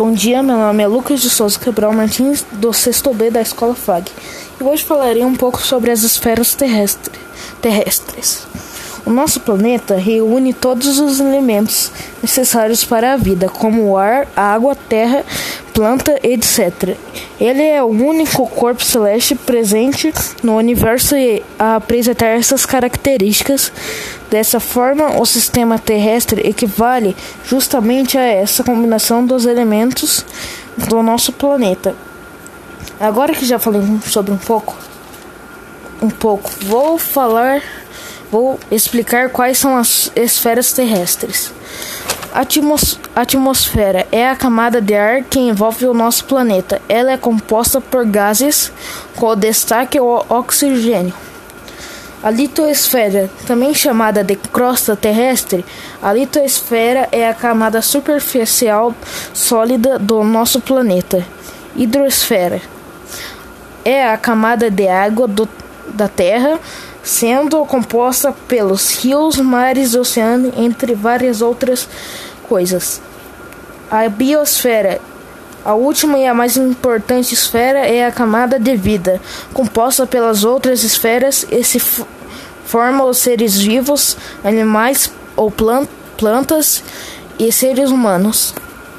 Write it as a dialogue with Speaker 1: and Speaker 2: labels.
Speaker 1: Bom dia, meu nome é Lucas de Souza Cabral Martins, do 6 B da Escola FAG. E hoje falarei um pouco sobre as esferas terrestre, terrestres. O nosso planeta reúne todos os elementos necessários para a vida, como o ar, água, terra, planta, etc. Ele é o único corpo celeste presente no universo a apresentar essas características. Dessa forma, o sistema terrestre equivale justamente a essa combinação dos elementos do nosso planeta. Agora que já falei sobre um pouco, um pouco, vou falar Vou explicar quais são as esferas terrestres. Atmos atmosfera é a camada de ar que envolve o nosso planeta. Ela é composta por gases, com destaque o oxigênio. A litosfera, também chamada de crosta terrestre, a litosfera é a camada superficial sólida do nosso planeta. Hidrosfera é a camada de água do, da Terra sendo composta pelos rios, mares, oceanos, entre várias outras coisas. A biosfera, a última e a mais importante esfera, é a camada de vida, composta pelas outras esferas e se forma os seres vivos, animais ou plantas e seres humanos.